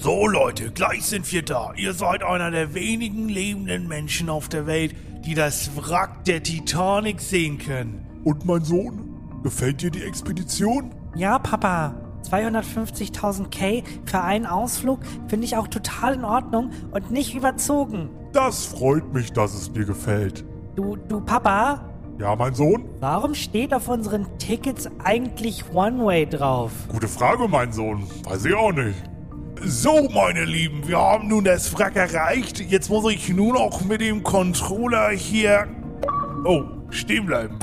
So Leute, gleich sind wir da. Ihr seid einer der wenigen lebenden Menschen auf der Welt, die das Wrack der Titanic sehen können. Und mein Sohn? Gefällt dir die Expedition? Ja, Papa. 250.000 K für einen Ausflug finde ich auch total in Ordnung und nicht überzogen. Das freut mich, dass es dir gefällt. Du, du Papa, Ja, mein Sohn? warum steht auf unseren Tickets eigentlich One-Way drauf? Gute Frage, mein Sohn. Weiß ich auch nicht. So, meine Lieben, wir haben nun das Wrack erreicht. Jetzt muss ich nur noch mit dem Controller hier... Oh, stehen bleiben.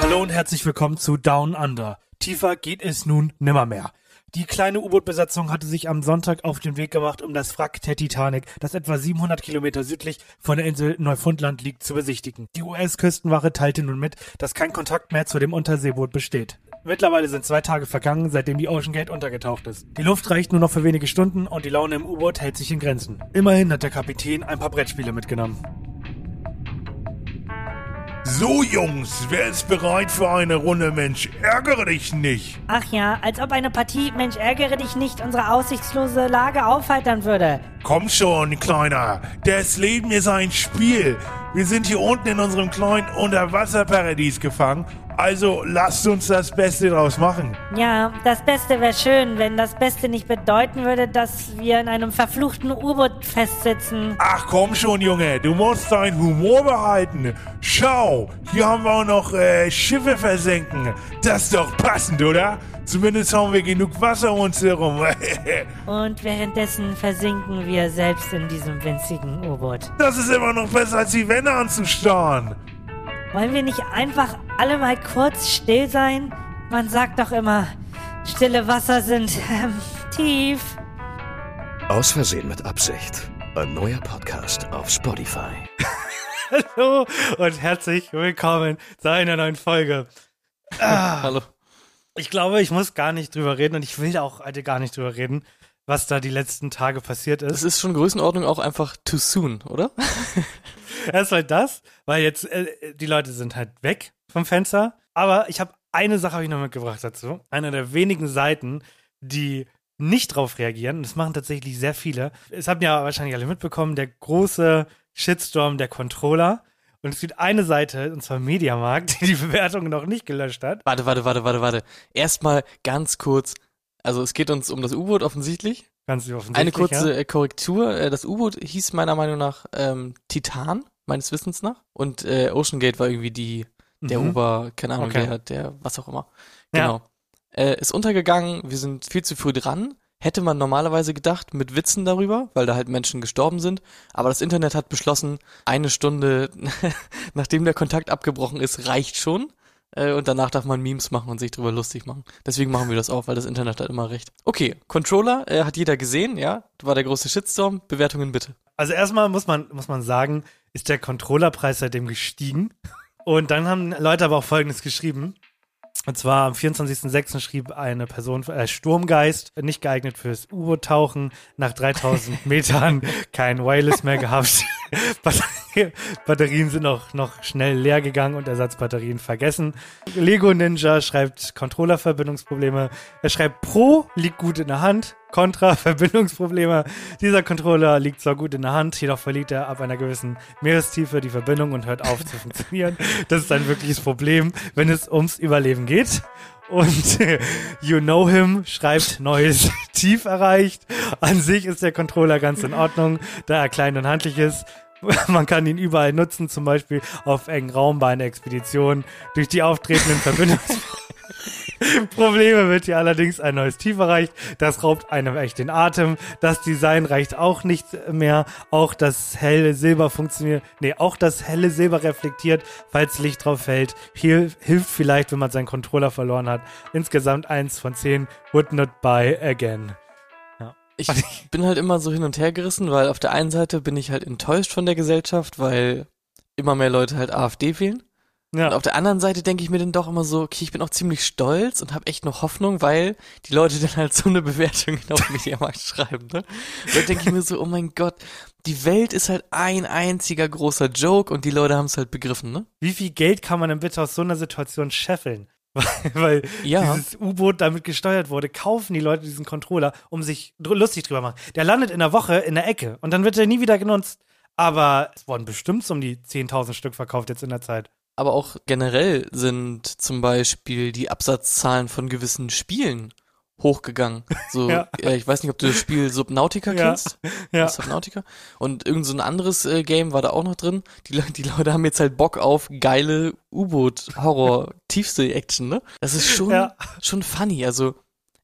Hallo und herzlich willkommen zu Down Under. Tiefer geht es nun nimmermehr. Die kleine U-Boot-Besatzung hatte sich am Sonntag auf den Weg gemacht, um das Wrack der Titanic, das etwa 700 Kilometer südlich von der Insel Neufundland liegt, zu besichtigen. Die US-Küstenwache teilte nun mit, dass kein Kontakt mehr zu dem Unterseeboot besteht. Mittlerweile sind zwei Tage vergangen, seitdem die Ocean Gate untergetaucht ist. Die Luft reicht nur noch für wenige Stunden und die Laune im U-Boot hält sich in Grenzen. Immerhin hat der Kapitän ein paar Brettspiele mitgenommen. So, Jungs, wer ist bereit für eine Runde Mensch? Ärgere dich nicht. Ach ja, als ob eine Partie Mensch ärgere dich nicht unsere aussichtslose Lage aufheitern würde. Komm schon, Kleiner. Das Leben ist ein Spiel. Wir sind hier unten in unserem kleinen Unterwasserparadies gefangen. Also lasst uns das Beste draus machen. Ja, das Beste wäre schön, wenn das Beste nicht bedeuten würde, dass wir in einem verfluchten U-Boot festsitzen. Ach komm schon, Junge. Du musst deinen Humor behalten. Schau, hier haben wir auch noch äh, Schiffe versenken. Das ist doch passend, oder? Zumindest haben wir genug Wasser um uns herum. Und währenddessen versinken wir selbst in diesem winzigen U-Boot. das ist immer noch besser, als die Wände anzustarren. Wollen wir nicht einfach alle mal kurz still sein? Man sagt doch immer, stille Wasser sind ähm, tief. Aus Versehen mit Absicht. Ein neuer Podcast auf Spotify. Hallo und herzlich willkommen zu einer neuen Folge. Hallo. Ich glaube, ich muss gar nicht drüber reden und ich will auch heute gar nicht drüber reden, was da die letzten Tage passiert Das ist. ist schon Größenordnung auch einfach too soon, oder? Erst halt das, weil jetzt äh, die Leute sind halt weg vom Fenster. Aber ich habe eine Sache hab ich noch mitgebracht dazu. Eine der wenigen Seiten, die nicht drauf reagieren. Und das machen tatsächlich sehr viele. Es ihr ja wahrscheinlich alle mitbekommen, der große Shitstorm der Controller. Und es gibt eine Seite, und zwar Mediamarkt, die die Bewertung noch nicht gelöscht hat. Warte, warte, warte, warte, warte. Erstmal ganz kurz. Also es geht uns um das U-Boot offensichtlich. Ganz offensichtlich. Eine kurze Ja? äh, Korrektur. Äh, Das U-Boot hieß meiner Meinung nach ähm, Titan, meines Wissens nach. Und äh, Ocean Gate war irgendwie die, der Mhm. Ober, keine Ahnung, Okay. der, der, was auch immer. Ja. Genau. Äh, ist untergegangen, wir sind viel zu früh dran. Hätte man normalerweise gedacht, mit Witzen darüber, weil da halt Menschen gestorben sind. Aber das Internet hat beschlossen, eine Stunde, nachdem der Kontakt abgebrochen ist, reicht schon. Äh, und danach darf man Memes machen und sich drüber lustig machen. Deswegen machen wir das auch, weil das Internet hat immer recht. Okay, Controller äh, hat jeder gesehen, ja. War der große Shitstorm. Bewertungen bitte. Also erstmal muss man, muss man sagen, ist der Controllerpreis seitdem gestiegen. Und dann haben Leute aber auch Folgendes geschrieben. Und zwar am 24.06. schrieb eine Person, äh, Sturmgeist, nicht geeignet fürs U-Boot-Tauchen, nach 3000 Metern kein Wireless mehr gehabt. Batterie, Batterien sind auch noch schnell leer gegangen und Ersatzbatterien vergessen. Lego Ninja schreibt Controller-Verbindungsprobleme. Er schreibt Pro liegt gut in der Hand. Contra Verbindungsprobleme. Dieser Controller liegt zwar gut in der Hand, jedoch verliert er ab einer gewissen Meerestiefe die Verbindung und hört auf zu funktionieren. Das ist ein wirkliches Problem, wenn es ums Überleben geht. Und You Know Him schreibt neues Tief erreicht. An sich ist der Controller ganz in Ordnung, da er klein und handlich ist. Man kann ihn überall nutzen, zum Beispiel auf engen Raum bei einer Expedition. Durch die auftretenden Verbindungs Probleme wird hier allerdings ein neues Tief erreicht. Das raubt einem echt den Atem. Das Design reicht auch nicht mehr. Auch das helle Silber funktioniert. Nee, auch das helle Silber reflektiert, falls Licht drauf fällt. Hier hilft vielleicht, wenn man seinen Controller verloren hat. Insgesamt eins von zehn. Would not buy again. Ich bin halt immer so hin und her gerissen, weil auf der einen Seite bin ich halt enttäuscht von der Gesellschaft, weil immer mehr Leute halt AfD wählen. Und Ja. auf der anderen Seite denke ich mir dann doch immer so, okay, ich bin auch ziemlich stolz und habe echt noch Hoffnung, weil die Leute dann halt so eine Bewertung auf Mediamarkt schreiben, ne? Da denke ich mir so, oh mein Gott, die Welt ist halt ein einziger großer Joke und die Leute haben es halt begriffen, ne? Wie viel Geld kann man denn bitte aus so einer Situation scheffeln? Weil, weil Ja. dieses U-Boot damit gesteuert wurde, kaufen die Leute diesen Controller, um sich dr lustig drüber machen. Der landet in der Woche in der Ecke und dann wird er nie wieder genutzt. Aber es wurden bestimmt so um die 10.000 Stück verkauft jetzt in der Zeit. Aber auch generell sind zum Beispiel die Absatzzahlen von gewissen Spielen hochgegangen. So, Ja. äh, ich weiß nicht, ob du das Spiel Subnautica Ja. kennst. Ja. Subnautica. Und irgend so ein anderes äh, Game war da auch noch drin. Die, die Leute haben jetzt halt Bock auf geile U-Boot-Horror-Tiefsee-Action, ne? Das ist schon, Ja. schon funny. Also,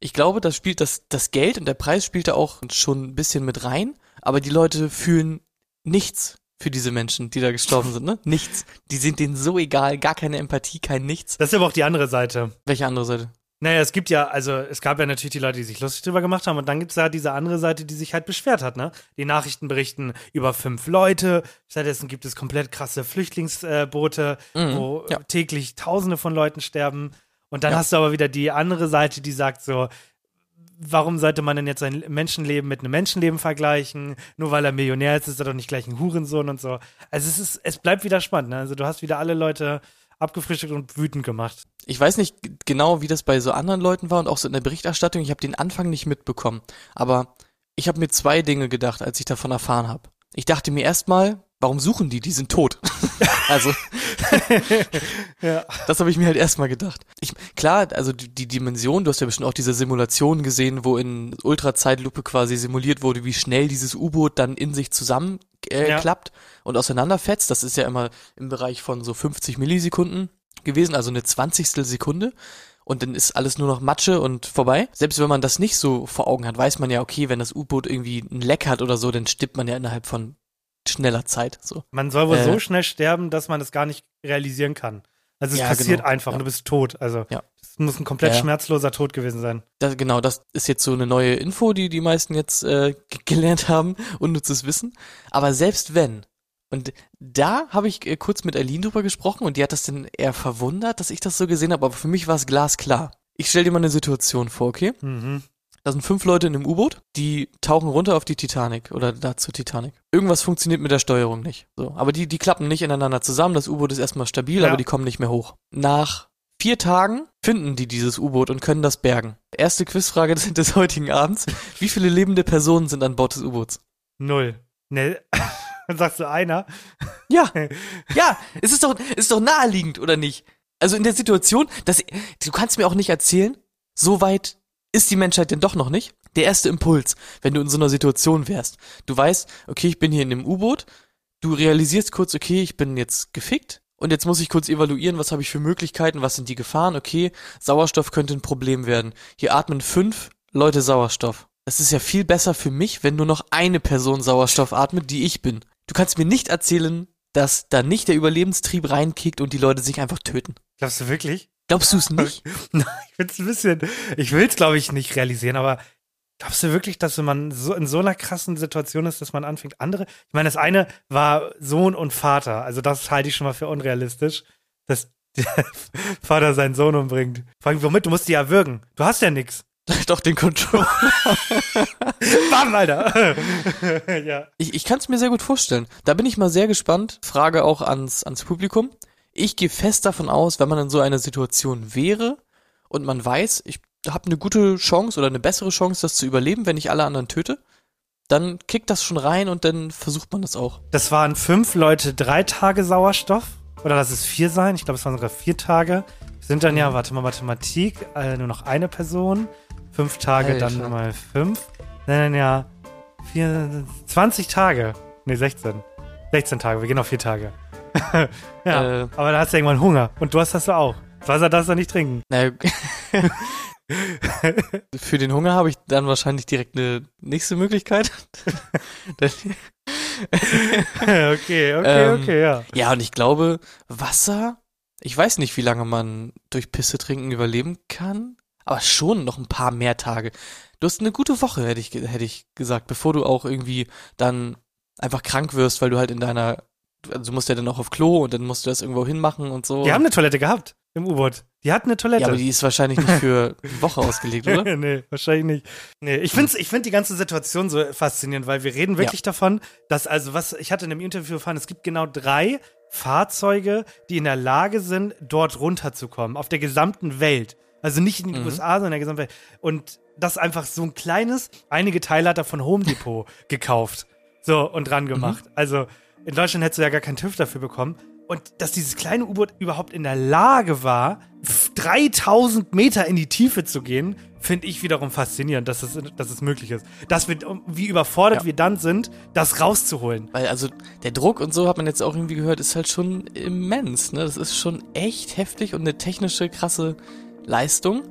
ich glaube, das spielt das, das Geld und der Preis spielt da auch schon ein bisschen mit rein. Aber die Leute fühlen nichts für diese Menschen, die da gestorben sind, ne? Nichts. Die sind denen so egal, gar keine Empathie, kein Nichts. Das ist aber auch die andere Seite. Welche andere Seite? Naja, es gibt ja, also es gab ja natürlich die Leute, die sich lustig drüber gemacht haben und dann gibt's ja diese andere Seite, die sich halt beschwert hat, ne? Die Nachrichten berichten über fünf Leute, stattdessen gibt es komplett krasse Flüchtlingsboote, Mhm, wo ja. täglich tausende von Leuten sterben. Und dann Ja. hast du aber wieder die andere Seite, die sagt so, warum sollte man denn jetzt ein Menschenleben mit einem Menschenleben vergleichen? Nur weil er Millionär ist, ist er doch nicht gleich ein Hurensohn und so. Also es ist, es bleibt wieder spannend, ne? Also du hast wieder alle Leute abgefrühstückt und wütend gemacht. Ich weiß nicht genau, wie das bei so anderen Leuten war und auch so in der Berichterstattung. Ich habe den Anfang nicht mitbekommen. Aber ich habe mir zwei Dinge gedacht, als ich davon erfahren habe. Ich dachte mir erstmal, warum suchen die? Die sind tot. also, Ja. das habe ich mir halt erstmal gedacht. Ich, klar, also die, die Dimension, du hast ja bestimmt auch diese Simulation gesehen, wo in Ultrazeitlupe quasi simuliert wurde, wie schnell dieses U-Boot dann in sich zusammenklappt äh, Ja. klappt und auseinanderfetzt. Das ist ja immer im Bereich von so 50 Millisekunden gewesen, also eine Zwanzigstel Sekunde. Und dann ist alles nur noch Matsche und vorbei. Selbst wenn man das nicht so vor Augen hat, weiß man ja, okay, wenn das U-Boot irgendwie ein Leck hat oder so, dann stirbt man ja innerhalb von schneller Zeit. So. Man soll wohl Äh. so schnell sterben, dass man es gar nicht realisieren kann. Also es Ja, passiert genau. einfach Ja. und du bist tot. Also Ja. es muss ein komplett Ja, schmerzloser Tod gewesen sein. Das, genau, das ist jetzt so eine neue Info, die die meisten jetzt äh, gelernt haben, unnützes Wissen. Aber selbst wenn, und da habe ich äh, kurz mit Aline drüber gesprochen und die hat das dann eher verwundert, dass ich das so gesehen habe, aber für mich war es glasklar. Ich stell dir mal eine Situation vor, okay? Mhm. Da sind fünf Leute in einem U-Boot, die tauchen runter auf die Titanic oder da zur Titanic. Irgendwas funktioniert mit der Steuerung nicht. So, aber die, die klappen nicht ineinander zusammen. Das U-Boot ist erstmal stabil, Ja. aber die kommen nicht mehr hoch. Nach vier Tagen finden die dieses U-Boot und können das bergen. Erste Quizfrage des, des heutigen Abends. Wie viele lebende Personen sind an Bord des U-Boots? Null. Ne, dann sagst du einer. Ja, ja, es ist doch, es ist doch naheliegend, oder nicht? Also in der Situation, dass, du kannst mir auch nicht erzählen, so weit ist die Menschheit denn doch noch nicht. Der erste Impuls, wenn du in so einer Situation wärst. Du weißt, okay, ich bin hier in einem U-Boot, du realisierst kurz, okay, ich bin jetzt gefickt und jetzt muss ich kurz evaluieren, was habe ich für Möglichkeiten, was sind die Gefahren, okay, Sauerstoff könnte ein Problem werden. Hier atmen fünf Leute Sauerstoff. Das ist ja viel besser für mich, wenn nur noch eine Person Sauerstoff atmet, die ich bin. Du kannst mir nicht erzählen, dass da nicht der Überlebenstrieb reinkickt und die Leute sich einfach töten. Glaubst du wirklich? Glaubst du es nicht? Nein, ich will's ein bisschen, ich will's glaube ich nicht realisieren, aber glaubst du wirklich, dass wenn man so in so einer krassen Situation ist, dass man anfängt, andere, ich meine, das eine war Sohn und Vater, also das halte ich schon mal für unrealistisch, dass der Vater seinen Sohn umbringt. Vor allem, womit? Du musst die ja würgen. Du hast ja nix. Auch den Control. Bam, Alter. ja. Ich, ich kann es mir sehr gut vorstellen. Da bin ich mal sehr gespannt. Frage auch ans, ans Publikum. Ich gehe fest davon aus, wenn man in so einer Situation wäre und man weiß, ich habe eine gute Chance oder eine bessere Chance, das zu überleben, wenn ich alle anderen töte, dann kickt das schon rein und dann versucht man das auch. Das waren fünf Leute, drei Tage Sauerstoff. Oder lass es vier sein. Ich glaube, es waren sogar vier Tage. Sind dann ja, warte mal, Mathematik, äh, nur noch eine Person. Fünf Tage, dann Alter. mal fünf. Dann ja, vier, 20 Tage. Nee, 16. 16 Tage, wir gehen auf vier Tage. ja, Äh. aber da hast du irgendwann Hunger. Und du hast das auch. Wasser darfst du nicht trinken. Naja, für den Hunger habe ich dann wahrscheinlich direkt eine nächste Möglichkeit. Dann- okay, okay, Ähm, okay, ja. ja, und ich glaube, Wasser, ich weiß nicht, wie lange man durch Pisse trinken überleben kann, aber schon noch ein paar mehr Tage. Du hast eine gute Woche, hätte ich, hätte ich gesagt, bevor du auch irgendwie dann einfach krank wirst, weil du halt in deiner, also du musst ja dann auch auf Klo und dann musst du das irgendwo hinmachen und so. Die haben eine Toilette gehabt im U-Boot. Die hatten eine Toilette. ja, aber die ist wahrscheinlich nicht für eine Woche ausgelegt, oder? nee, wahrscheinlich nicht. Nee, ich finde ich find die ganze Situation so faszinierend, weil wir reden wirklich davon, dass, also was, ich hatte in einem Interview erfahren, es gibt genau drei Fahrzeuge, die in der Lage sind, dort runterzukommen, auf der gesamten Welt. Also nicht in den Mhm. USA, sondern in der gesamten Welt. Und das einfach so ein kleines, einige Teile hat er von Home Depot gekauft. So, und dran gemacht. Also, in Deutschland hättest du ja gar keinen TÜV dafür bekommen. Und dass dieses kleine U-Boot überhaupt in der Lage war, f- 3000 Meter in die Tiefe zu gehen, finde ich wiederum faszinierend, dass es, dass es möglich ist. Dass wir, wie überfordert Ja. wir dann sind, das rauszuholen. Weil also der Druck und so hat man jetzt auch irgendwie gehört, ist halt schon immens, ne? Das ist schon echt heftig und eine technische krasse Leistung.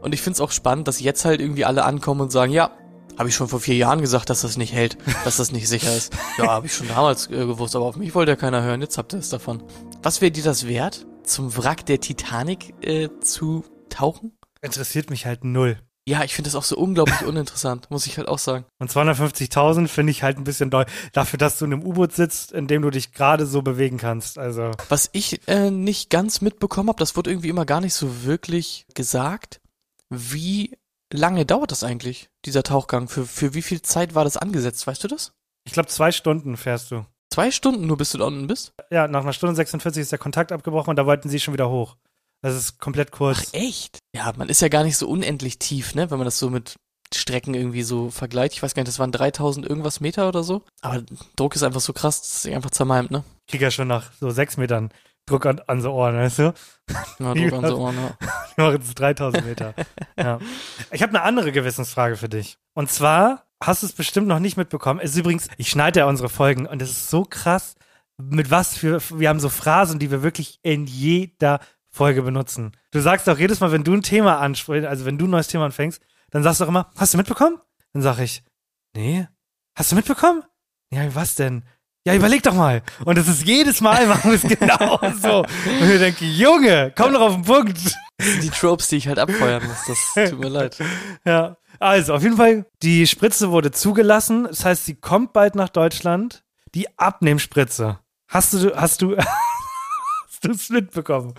Und ich find's auch spannend, dass jetzt halt irgendwie alle ankommen und sagen, ja, habe ich schon vor vier Jahren gesagt, dass das nicht hält, dass das nicht sicher ist. Ja, habe ich schon damals äh, gewusst, aber auf mich wollte ja keiner hören. Jetzt habt ihr es davon. Was wäre dir das wert, zum Wrack der Titanic äh, zu tauchen? Interessiert mich halt null. Ja, ich finde das auch so unglaublich uninteressant, muss ich halt auch sagen. Und 250.000 finde ich halt ein bisschen doll. Dafür, dass du in einem U-Boot sitzt, in dem du dich gerade so bewegen kannst. Also, Was ich äh, nicht ganz mitbekommen habe, das wurde irgendwie immer gar nicht so wirklich gesagt. Wie lange dauert das eigentlich, dieser Tauchgang? Für, für wie viel Zeit war das angesetzt, weißt du das? ich glaube, zwei Stunden fährst du. Zwei Stunden nur, bis du da unten bist? Ja, nach einer Stunde 46 ist der Kontakt abgebrochen und da wollten sie schon wieder hoch. Das ist komplett kurz. Ach, echt? Ja, man ist ja gar nicht so unendlich tief, ne? Wenn man das so mit Strecken irgendwie so vergleicht. Ich weiß gar nicht, das waren 3000 irgendwas Meter oder so. Aber Druck ist einfach so krass, dass sich einfach zermalmt, ne? Ich krieg ja schon nach so sechs Metern Druck an, an so Ohren, weißt du? Ja, Druck an so Ohren, ja. Wir machen jetzt 3000 Meter. ja. Ich habe eine andere Gewissensfrage für dich. Und zwar hast du es bestimmt noch nicht mitbekommen. Es ist übrigens, ich schneide ja unsere Folgen und es ist so krass, mit was für, wir haben so Phrasen, die wir wirklich in jeder Folge benutzen. Du sagst auch jedes Mal, wenn du ein Thema ansprichst, also wenn du ein neues Thema anfängst, dann sagst du auch immer, hast du mitbekommen? Dann sag ich, nee. Hast du mitbekommen? Ja, was denn? Ja, überleg doch mal. Und es ist jedes Mal machen wir es genau so. Und ich denke, Junge, komm doch auf den Punkt. Das die Tropes, die ich halt abfeuern muss. Das tut mir leid. Ja, also auf jeden Fall, die Spritze wurde zugelassen. Das heißt, sie kommt bald nach Deutschland. Die Abnehmspritze. Hast du, hast du, hast du es mitbekommen?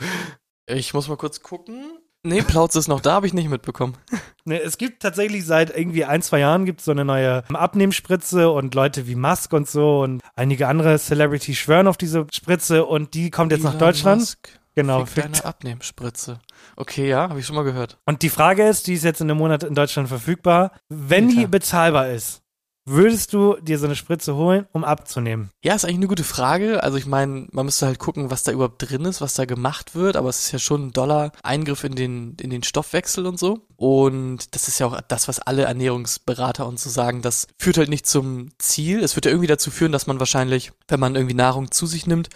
Ich muss mal kurz gucken. Nee, Plautz ist noch da, habe ich nicht mitbekommen. Ne, es gibt tatsächlich seit irgendwie ein, zwei Jahren gibt es so eine neue Abnehmspritze und Leute wie Musk und so und einige andere Celebrities schwören auf diese Spritze und die kommt jetzt nach Elon Deutschland. Musk Genau. Fick deine Abnehmspritze. Okay, ja, habe ich schon mal gehört. Und die Frage ist, die ist jetzt in einem Monat in Deutschland verfügbar. Wenn die Alter. bezahlbar ist, würdest du dir so eine Spritze holen, um abzunehmen? Ja, ist eigentlich eine gute Frage. Also ich meine, man müsste halt gucken, was da überhaupt drin ist, was da gemacht wird, aber es ist ja schon ein Dollar Eingriff in den, in den Stoffwechsel und so. Und das ist ja auch das, was alle Ernährungsberater und so sagen, das führt halt nicht zum Ziel. Es wird ja irgendwie dazu führen, dass man wahrscheinlich, wenn man irgendwie Nahrung zu sich nimmt,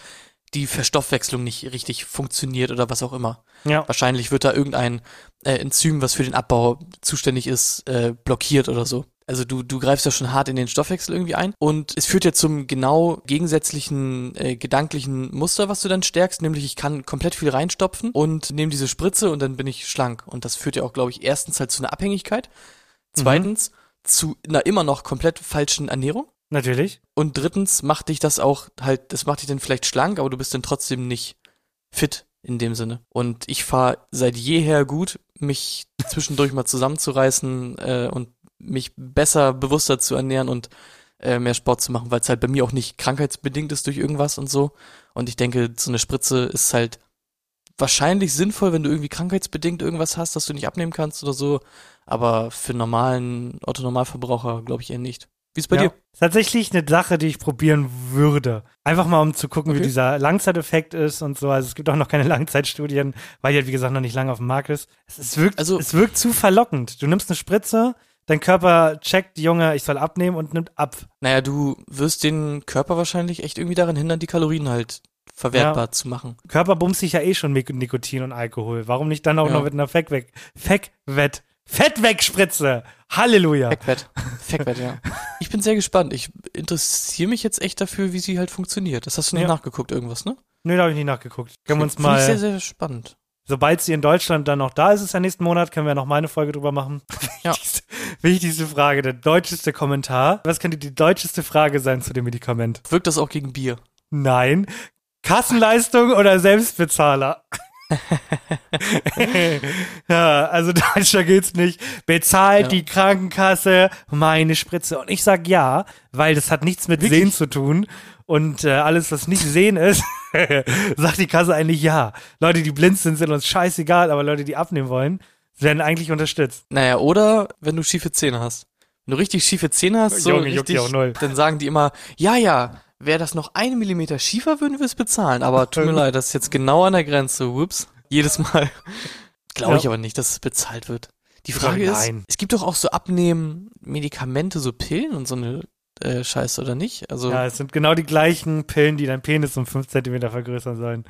die Verstoffwechslung nicht richtig funktioniert oder was auch immer. Ja. Wahrscheinlich wird da irgendein äh, Enzym, was für den Abbau zuständig ist, äh, blockiert oder so. Also du, du greifst ja schon hart in den Stoffwechsel irgendwie ein. Und es führt ja zum genau gegensätzlichen äh, gedanklichen Muster, was du dann stärkst, nämlich ich kann komplett viel reinstopfen und nehme diese Spritze und dann bin ich schlank. Und das führt ja auch, glaube ich, erstens halt zu einer Abhängigkeit, zweitens zu einer immer noch komplett falschen Ernährung. Natürlich. Und drittens macht dich das auch halt, das macht dich dann vielleicht schlank, aber du bist dann trotzdem nicht fit in dem Sinne. Und ich fahre seit jeher gut, mich zwischendurch mal zusammenzureißen äh, und mich besser, bewusster zu ernähren und äh, mehr Sport zu machen, weil es halt bei mir auch nicht krankheitsbedingt ist durch irgendwas und so. Und ich denke, so eine Spritze ist halt wahrscheinlich sinnvoll, wenn du irgendwie krankheitsbedingt irgendwas hast, das du nicht abnehmen kannst oder so. Aber für normalen Otto-Normalverbraucher glaube ich eher nicht. Wie ist bei ja. dir? Tatsächlich eine Sache, die ich probieren würde. Einfach mal, um zu gucken, wie Okay. dieser Langzeiteffekt ist und so. Also es gibt auch noch keine Langzeitstudien, weil die halt, wie gesagt, noch nicht lange auf dem Markt ist. Es, es, wirkt, Also- es wirkt zu verlockend. Du nimmst eine Spritze, dein Körper checkt, Junge, ich soll abnehmen und nimmt ab. Naja, du wirst den Körper wahrscheinlich echt irgendwie daran hindern, die Kalorien halt verwertbar zu machen. Körper bumst sich ja eh schon mit Nikotin und Alkohol. Warum nicht dann auch Ja. noch mit einer Feck weg, Feck wett, Fett wegspritze? Halleluja. Feckwett. Feckwett, ja. Ich bin sehr gespannt. Ich interessiere mich jetzt echt dafür, wie sie halt funktioniert. Das hast du nicht Ja. nachgeguckt, irgendwas, ne? Nö, da habe ich nicht nachgeguckt. Können wir uns ich sehr, mal, sehr spannend. Sobald sie in Deutschland dann noch da ist, ist der nächsten Monat, können wir noch mal eine Folge drüber machen. Ja. Wichtigste, wichtigste Frage, der deutscheste Kommentar. Was könnte die deutscheste Frage sein zu dem Medikament? Wirkt das auch gegen Bier? Nein. Kassenleistung oder Selbstbezahler? ja, also deutscher geht's nicht. Bezahlt Ja. die Krankenkasse meine Spritze. Und ich sag ja, weil das hat nichts mit Wirklich? Sehen zu tun. Und äh, alles, was nicht sehen ist, sagt die Kasse eigentlich ja. Leute, die blind sind, sind uns scheißegal, aber Leute, die abnehmen wollen, werden eigentlich unterstützt. Naja, oder wenn du schiefe Zähne hast. Wenn du richtig schiefe Zähne hast, so Junge, richtig, dann sagen die immer, ja, ja, wäre das noch einen Millimeter schiefer, würden wir es bezahlen. Aber tut mir leid, das ist jetzt genau an der Grenze. Whoops. Jedes Mal. Glaube Ja. ich aber nicht, dass es bezahlt wird. Die Ja, Frage ist, es gibt doch auch so Abnehmen Medikamente, so Pillen und so eine äh, Scheiße, oder nicht? Also, Ja, es sind genau die gleichen Pillen, die dein Penis um 5 Zentimeter vergrößern sollen.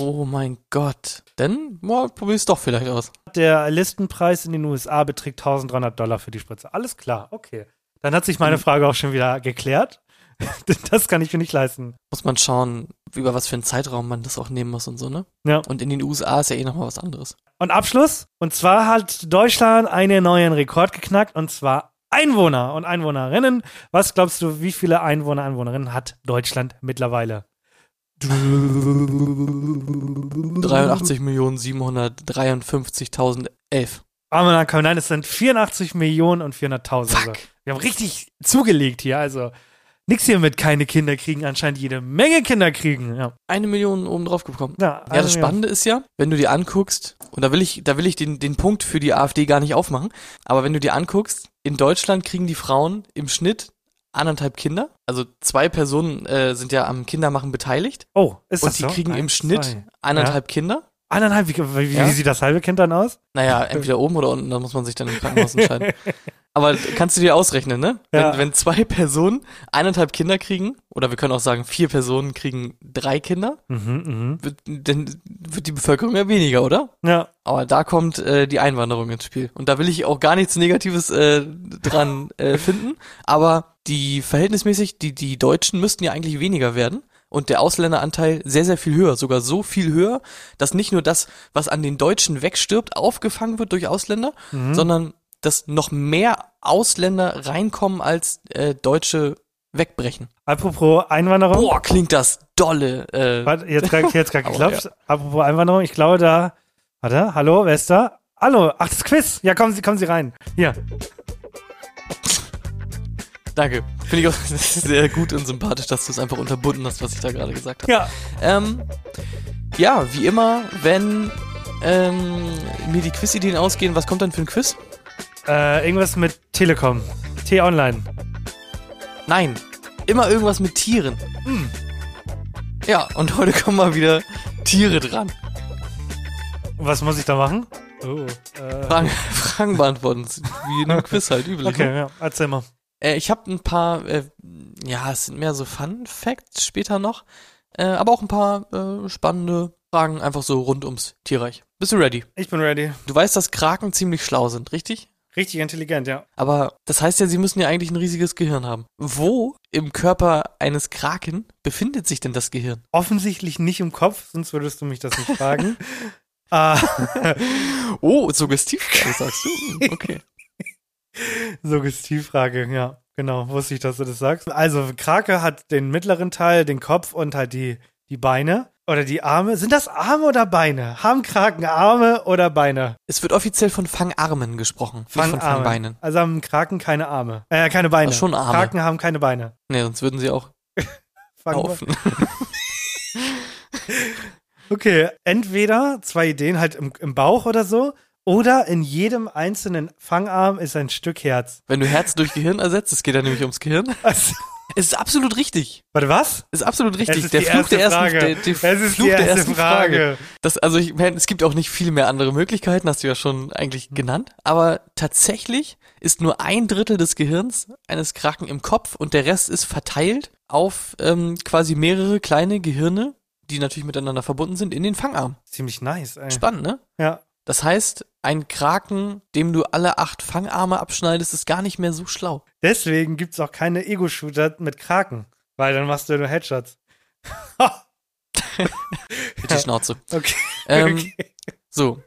oh mein Gott. Dann, boah, probier's doch vielleicht aus. Der Listenpreis in den USA beträgt 1300 Dollar für die Spritze. Alles klar, okay. Dann hat sich meine Frage auch schon wieder geklärt. Das kann ich mir nicht leisten. Muss man schauen, über was für einen Zeitraum man das auch nehmen muss und so, ne? Ja. Und in den USA ist ja eh nochmal was anderes. Und Abschluss. Und zwar hat Deutschland einen neuen Rekord geknackt. Und zwar Einwohner und Einwohnerinnen. Was glaubst du, wie viele Einwohner, Einwohnerinnen hat Deutschland mittlerweile? 83 Millionen 753.011. Aber kann, nein, es sind 84 Millionen und 400.000. Also, wir haben richtig zugelegt hier. Also nix hier mit keine Kinder kriegen. Anscheinend jede Menge Kinder kriegen. Ja, Eine Million oben drauf bekommen. ja, Ja, das Million. Spannende ist ja, wenn du dir anguckst, und da will ich, da will ich den, den Punkt für die AfD gar nicht aufmachen, aber wenn du dir anguckst, in Deutschland kriegen die Frauen im Schnitt anderthalb Kinder. Also zwei Personen äh, sind ja am Kindermachen beteiligt. Oh, ist Und das die so? kriegen im Eins, Schnitt zwei. anderthalb Kinder. Eineinhalb, wie, wie, Ja? wie sieht das halbe Kind dann aus? Naja, entweder oben oder unten, da muss man sich dann im Krankenhaus entscheiden. Aber kannst du dir ausrechnen, ne? Ja. Wenn, wenn zwei Personen eineinhalb Kinder kriegen, oder wir können auch sagen, vier Personen kriegen drei Kinder, Mhm, mhm. wird, dann wird die Bevölkerung ja weniger, oder? Ja, Aber da kommt äh, die Einwanderung ins Spiel. Und da will ich auch gar nichts Negatives äh, dran äh, finden. Aber die verhältnismäßig, die, die Deutschen müssten ja eigentlich weniger werden. Und der Ausländeranteil sehr, sehr viel höher. Sogar so viel höher, dass nicht nur das, was an den Deutschen wegstirbt, aufgefangen wird durch Ausländer, Mhm. sondern dass noch mehr Ausländer reinkommen, als äh, Deutsche wegbrechen. apropos Einwanderung. Boah, klingt das dolle. Äh, Warte, jetzt gerade jetzt grad Aber geklopft. Apropos Einwanderung, ich glaube da. Warte, hallo, da? Hallo, ach, das Quiz. Ja, kommen Sie, kommen Sie rein. Hier. danke. Finde ich auch sehr gut und sympathisch, dass du es einfach unterbunden hast, was ich da gerade gesagt habe. Ja. Ähm, ja, wie immer, wenn ähm, mir die Quizideen ausgehen, was kommt dann für ein Quiz? Äh, irgendwas mit Telekom. T-Online. Nein, immer irgendwas mit Tieren. Hm. Ja, und heute kommen mal wieder Tiere dran. Was muss ich da machen? Oh. Äh, Fragen, Fragen beantworten, wie in einem Quiz halt üblich. okay, Ne? ja, erzähl mal. Äh, ich habe ein paar, äh, ja, es sind mehr so Fun Facts später noch, äh, aber auch ein paar äh, spannende Fragen einfach so rund ums Tierreich. Bist du ready? Ich bin ready. Du weißt, dass Kraken ziemlich schlau sind, richtig? Richtig intelligent, ja. Aber das heißt ja, sie müssen ja eigentlich ein riesiges Gehirn haben. Wo im Körper eines Kraken befindet sich denn das Gehirn? Offensichtlich nicht im Kopf, sonst würdest du mich das nicht fragen. Ah, Oh, Suggestivfrage, sagst du? Hm, Okay. Suggestivfrage, ja. Genau, wusste ich, dass du das sagst. Also, Krake hat den mittleren Teil, den Kopf und halt die, die Beine. Oder die Arme. Sind das Arme oder Beine? Haben Kraken Arme oder Beine? Es wird offiziell von Fangarmen gesprochen, nicht von Fangarme. Fangbeinen. Also haben Kraken keine Arme. Äh, keine Beine. Aber schon Arme. Kraken haben keine Beine. Nee, sonst würden sie auch laufen. Okay, entweder zwei Ideen halt im, im Bauch oder so. Oder in jedem einzelnen Fangarm ist ein Stück Herz. Wenn du Herz durch Gehirn ersetzt, es geht ja nämlich ums Gehirn. Also, Es ist absolut richtig. warte, was? Es ist absolut richtig. Es ist der Fluch der ersten, Frage. der, der Es ist Fluch die der erste ersten Frage. Frage. Das, also ich meine, es gibt auch nicht viel mehr andere Möglichkeiten, hast du ja schon Hm. eigentlich genannt. Aber tatsächlich ist nur ein Drittel des Gehirns eines Kraken im Kopf und der Rest ist verteilt auf ähm, quasi mehrere kleine Gehirne, die natürlich miteinander verbunden sind, in den Fangarm. Ziemlich nice, ey. Spannend, ne? Ja. Das heißt, ein Kraken, dem du alle acht Fangarme abschneidest, ist gar nicht mehr so schlau. Deswegen gibt's auch keine Ego-Shooter mit Kraken, weil dann machst du nur Headshots. Mit die Schnauze. okay. Ähm, okay. So.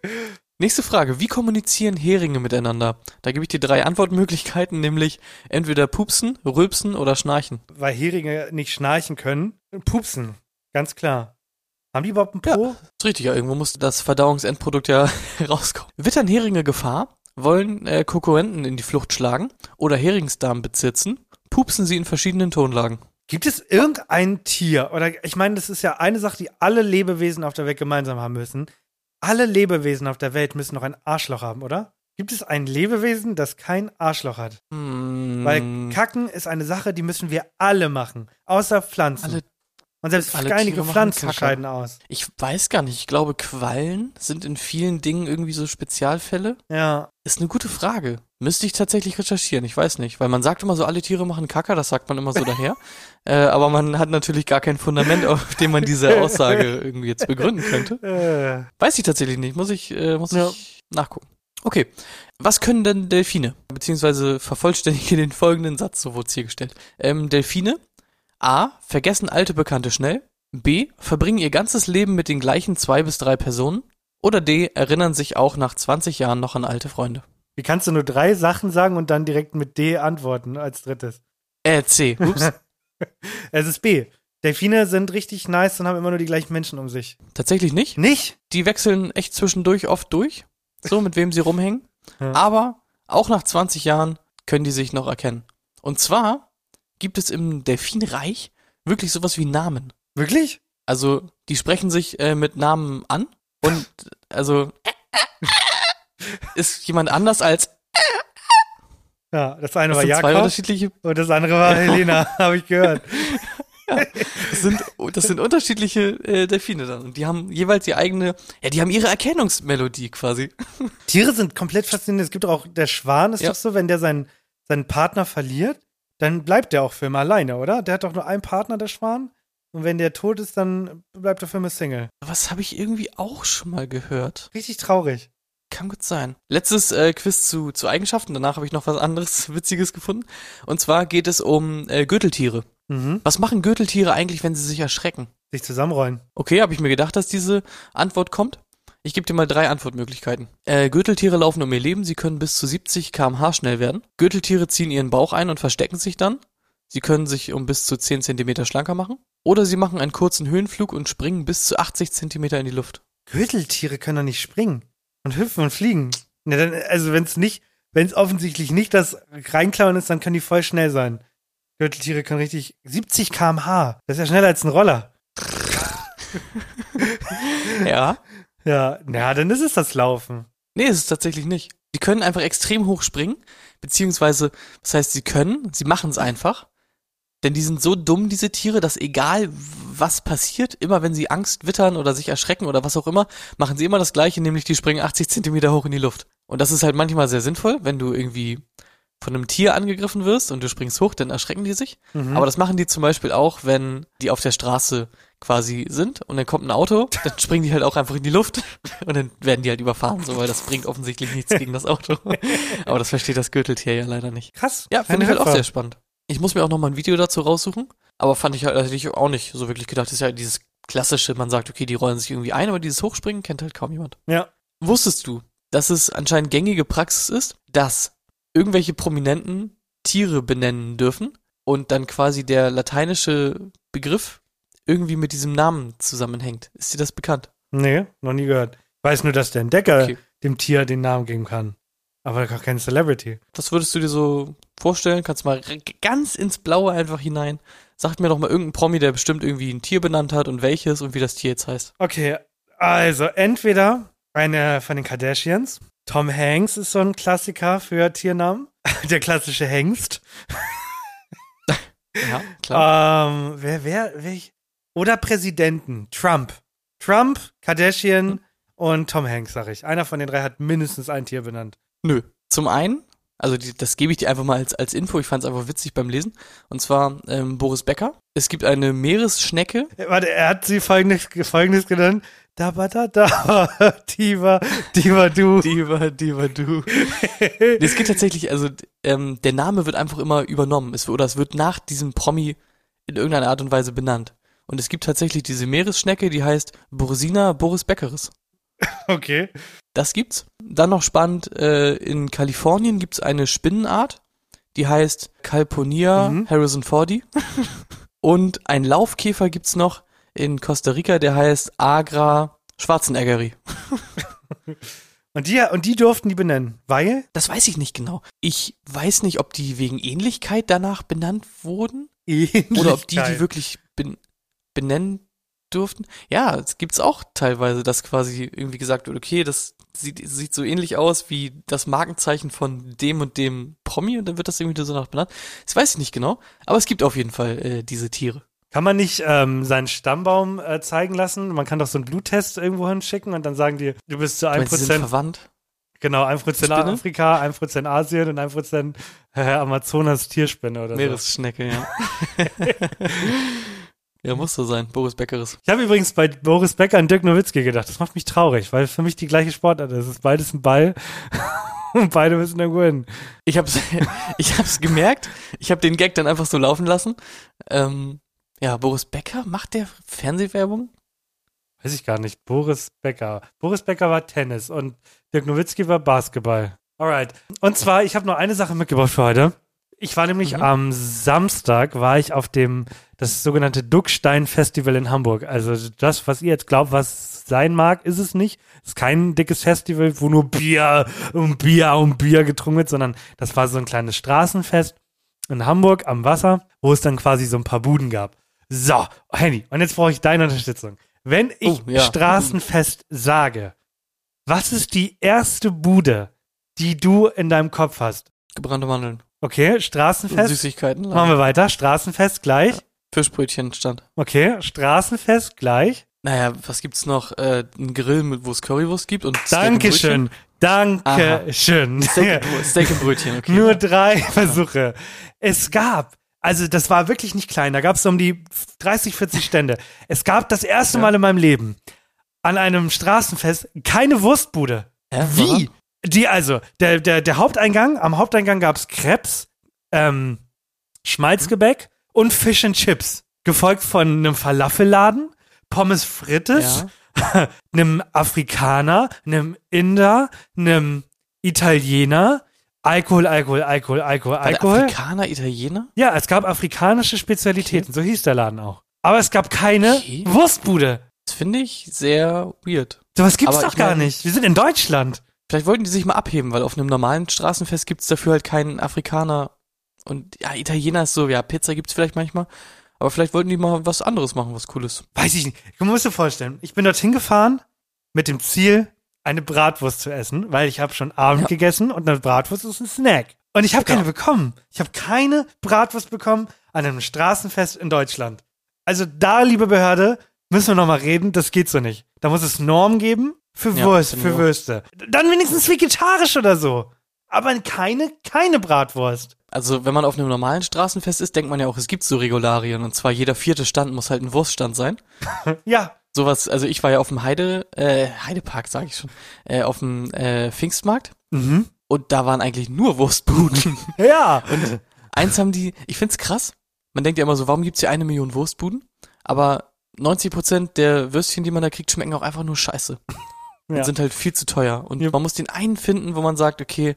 Nächste Frage. Wie kommunizieren Heringe miteinander? Da gebe ich dir drei Antwortmöglichkeiten, nämlich entweder pupsen, rülpsen oder schnarchen. Weil Heringe nicht schnarchen können, pupsen. Ganz klar. Haben die überhaupt einen Po? Ist richtig, ja, irgendwo muss das Verdauungsendprodukt ja rauskommen. Wittern Heringe Gefahr? Wollen äh, Konkurrenten in die Flucht schlagen? Oder Heringsdarm bezirzen? Pupsen sie in verschiedenen Tonlagen? Gibt es irgendein Tier, oder ich meine, das ist ja eine Sache, die alle Lebewesen auf der Welt gemeinsam haben müssen. Alle Lebewesen auf der Welt müssen noch ein Arschloch haben, oder? Gibt es ein Lebewesen, das kein Arschloch hat? Hm, Weil Kacken ist eine Sache, die müssen wir alle machen. Außer Pflanzen. alle, Und selbst alle machen Pflanzen Kacke. scheiden aus. ich weiß gar nicht, ich glaube Quallen sind in vielen Dingen irgendwie so Spezialfälle. Ja. Ist eine gute Frage. Müsste ich tatsächlich recherchieren, ich weiß nicht. Weil man sagt immer so, alle Tiere machen Kacker, das sagt man immer so daher. Äh, aber man hat natürlich gar kein Fundament, auf dem man diese Aussage irgendwie jetzt begründen könnte. Äh, Weiß ich tatsächlich nicht, muss ich, äh, muss Ja. ich nachgucken. Okay. Was können denn Delfine? Beziehungsweise vervollständige den folgenden Satz, so wurde es hier gestellt. Ähm, Delfine A. Vergessen alte Bekannte schnell. B. Verbringen ihr ganzes Leben mit den gleichen zwei bis drei Personen. Oder D. Erinnern sich auch nach 20 Jahren noch an alte Freunde. wie kannst du nur drei Sachen sagen und dann direkt mit D antworten als drittes? Äh, C. Ups. Es ist B. Delfine sind richtig nice und haben immer nur die gleichen Menschen um sich. Tatsächlich nicht. Nicht? Die wechseln echt zwischendurch oft durch. So, mit wem sie rumhängen. Ja. Aber auch nach 20 Jahren können die sich noch erkennen. Und zwar gibt es im Delfinreich wirklich sowas wie Namen. Wirklich? Also, die sprechen sich äh, mit Namen an und also ist jemand anders als Ja, das eine das war sind zwei Jakob unterschiedliche und das andere war Helena, habe ich gehört. das sind das sind unterschiedliche äh, Delfine dann und die haben jeweils die eigene ja die haben ihre Erkennungsmelodie quasi Tiere sind komplett faszinierend. Es gibt auch der Schwan, ist Ja. doch so, wenn der seinen, seinen Partner verliert, dann bleibt der auch für immer alleine, oder? Der hat doch nur einen Partner, der Schwan. Und wenn der tot ist, dann bleibt er für immer Single. was habe ich irgendwie auch schon mal gehört Richtig traurig. Kann gut sein. Letztes äh, Quiz zu, zu Eigenschaften, danach habe ich noch was anderes Witziges gefunden. Und zwar geht es um äh, Gürteltiere. Mhm. Was machen Gürteltiere eigentlich, wenn sie sich erschrecken? Sich zusammenrollen. Okay, habe ich mir gedacht, dass diese Antwort kommt. Ich gebe dir mal drei Antwortmöglichkeiten. Äh, Gürteltiere laufen um ihr Leben, sie können bis zu 70 km/h schnell werden. Gürteltiere ziehen ihren Bauch ein und verstecken sich dann. Sie können sich um bis zu 10 cm schlanker machen. Oder sie machen einen kurzen Höhenflug und springen bis zu 80 cm in die Luft. Gürteltiere können doch nicht springen und hüpfen und fliegen. Na, dann, also wenn es nicht, wenn es offensichtlich nicht das Reinklauen ist, dann können die voll schnell sein. Gürteltiere können richtig 70 km/h. Das ist ja schneller als ein Roller. Ja. Ja, na, dann ist es das Laufen. Nee, ist es tatsächlich nicht. Die können einfach extrem hoch springen, beziehungsweise, das heißt, sie können, sie machen es einfach. Denn die sind so dumm, diese Tiere, dass egal was passiert, immer wenn sie Angst wittern oder sich erschrecken oder was auch immer, machen sie immer das Gleiche, nämlich die springen 80 Zentimeter hoch in die Luft. Und das ist halt manchmal sehr sinnvoll, wenn du irgendwie von einem Tier angegriffen wirst und du springst hoch, dann erschrecken die sich. Mhm. Aber das machen die zum Beispiel auch, wenn die auf der Straße quasi sind und dann kommt ein Auto, dann springen die halt auch einfach in die Luft und dann werden die halt überfahren, so, weil das bringt offensichtlich nichts gegen das Auto. Aber das versteht das Gürteltier ja leider nicht. Krass. Ja, finde ich halt auch sehr spannend. Ich muss mir auch noch mal ein Video dazu raussuchen, aber fand ich halt, hätte ich auch nicht so wirklich gedacht. Das ist ja dieses klassische, man sagt, okay, die rollen sich irgendwie ein, aber dieses Hochspringen kennt halt kaum jemand. Ja. Wusstest du, dass es anscheinend gängige Praxis ist, dass irgendwelche Prominenten Tiere benennen dürfen und dann quasi der lateinische Begriff irgendwie mit diesem Namen zusammenhängt? Ist dir das bekannt? Nee, noch nie gehört. Ich weiß nur, dass der Entdecker Okay. dem Tier den Namen geben kann. Aber gar kein Celebrity. Was würdest du dir so vorstellen? Kannst du mal ganz ins Blaue einfach hinein. Sag mir doch mal irgendein Promi, der bestimmt irgendwie ein Tier benannt hat und welches und wie das Tier jetzt heißt. Okay, also entweder eine von den Kardashians. Tom Hanks ist so ein Klassiker für Tiernamen. Der klassische Hengst. Ja, klar. Ähm, wer, wer, wer ich? Oder Präsidenten. Trump. Trump, Kardashian und Tom Hanks, sag ich. Einer von den drei hat mindestens ein Tier benannt. Nö. Zum einen, Also die, das gebe ich dir einfach mal als, als Info. Ich fand es einfach witzig beim Lesen. Und zwar ähm, Boris Becker. Es gibt eine Meeresschnecke. Äh, Warte, er hat sie folgendes, folgendes genannt. Da, ba, da, da, Diva, Diva, du. Diva, Diva, du. Es geht tatsächlich, also ähm, der Name wird einfach immer übernommen. Es, oder es wird nach diesem Promi in irgendeiner Art und Weise benannt. Und es gibt tatsächlich diese Meeresschnecke, die heißt Borisina Boris Beckeris. Okay. Das gibt's. Dann noch spannend, äh, in Kalifornien gibt's eine Spinnenart, die heißt Calponia Mhm. Harrison Fordy. Und ein Laufkäfer gibt's noch in Costa Rica, der heißt Agra Schwarzeneggeri. Und die, und die durften die benennen, weil? Das weiß ich nicht genau. Ich weiß nicht, ob die wegen Ähnlichkeit danach benannt wurden oder ob die die wirklich ben benennen durften. Ja, es gibt's auch teilweise, dass quasi irgendwie gesagt wird, okay, das sieht, sieht so ähnlich aus wie das Markenzeichen von dem und dem Promi und dann wird das irgendwie so nach benannt. Das weiß ich nicht genau, aber es gibt auf jeden Fall äh, diese Tiere. Kann man nicht ähm, seinen Stammbaum äh, zeigen lassen? Man kann doch so einen Bluttest irgendwo hinschicken und dann sagen die, du bist zu Ich meine, sie sind 1%, verwandt. genau, 1% Spinne? Afrika, 1% Asien und 1% äh, Amazonas Tierspinne oder so. Meeresschnecke, ja. ja, muss so sein. Boris Beckeris. Ich habe übrigens bei Boris Becker an Dirk Nowitzki gedacht. Das macht mich traurig, weil für mich die gleiche Sportart ist. Es ist beides ein Ball und beide müssen irgendwo hin. Ich hab's, ich hab's gemerkt. Ich habe den Gag dann einfach so laufen lassen. Ähm, ja, Boris Becker, macht der Fernsehwerbung? Weiß ich gar nicht. Boris Becker. Boris Becker war Tennis und Dirk Nowitzki war Basketball. Alright. Und zwar, ich habe noch eine Sache mitgebracht für heute. Ich war nämlich Mhm. am Samstag, war ich auf dem, das sogenannte Duckstein Festival in Hamburg. Also das, was ihr jetzt glaubt, was sein mag, ist es nicht. Es ist kein dickes Festival, wo nur Bier und Bier und Bier getrunken wird, sondern das war so ein kleines Straßenfest in Hamburg am Wasser, wo es dann quasi so ein paar Buden gab. So, Henny, und jetzt brauche ich deine Unterstützung. Wenn ich Oh, ja. Straßenfest sage, was ist die erste Bude, die du in deinem Kopf hast? Gebrannte Mandeln. Okay, Straßenfest. Süßigkeiten. Machen wir weiter. Straßenfest gleich. Fischbrötchen stand. Okay, Straßenfest gleich. Naja, was gibt's noch? Äh, ein Grill, mit, wo es Currywurst gibt und Dankeschön. Dankeschön. Steak, Steak und Brötchen, okay. Nur drei Versuche. Es gab, also das war wirklich nicht klein, da gab es um die 30, 40 Stände. Es gab das erste Ja. Mal in meinem Leben an einem Straßenfest keine Wurstbude. Hä, Wie? Die, also, der, der, der Haupteingang, am Haupteingang gab es Krebs, ähm, Schmalzgebäck und Fish and Chips. Gefolgt von einem Falafelladen, Pommes frites, einem Afrikaner, einem Inder, einem Italiener, Alkohol, Alkohol, Alkohol, Alkohol, War Alkohol. Afrikaner, Italiener? Ja, es gab afrikanische Spezialitäten, so hieß der Laden auch. Aber es gab keine Okay. Wurstbude. Das finde ich sehr weird. Sowas gibt's Aber doch gar mein- nicht. Wir sind in Deutschland. Vielleicht wollten die sich mal abheben, weil auf einem normalen Straßenfest gibt's dafür halt keinen Afrikaner. Und ja, Italiener ist so, ja, Pizza gibt's vielleicht manchmal. Aber vielleicht wollten die mal was anderes machen, was Cooles. Weiß ich nicht. Du musst dir vorstellen, ich bin dorthin gefahren mit dem Ziel, eine Bratwurst zu essen, weil ich habe schon Abend Ja. gegessen und eine Bratwurst ist ein Snack. Und ich habe keine Ja. bekommen. Ich habe keine Bratwurst bekommen an einem Straßenfest in Deutschland. Also da, liebe Behörde, müssen wir nochmal reden, das geht so nicht. Da muss es Normen geben für Ja, Wurst, für. Würste. Dann wenigstens vegetarisch oder so. Aber keine, keine Bratwurst. Also, wenn man auf einem normalen Straßenfest ist, denkt man ja auch, es gibt so Regularien. Und zwar jeder vierte Stand muss halt ein Wurststand sein. Ja, Sowas, also ich war ja auf dem Heide, äh, Heidepark, sage ich schon, äh, auf dem äh, Pfingstmarkt. mhm. Und da waren eigentlich nur Wurstbuden. ja. Und eins haben die, ich find's krass. Man denkt ja immer so, warum gibt's hier eine Million Wurstbuden? Aber 90 Prozent der Würstchen, die man da kriegt, schmecken auch einfach nur scheiße. Und Ja. sind halt viel zu teuer. Und Ja. man muss den einen finden, wo man sagt, okay,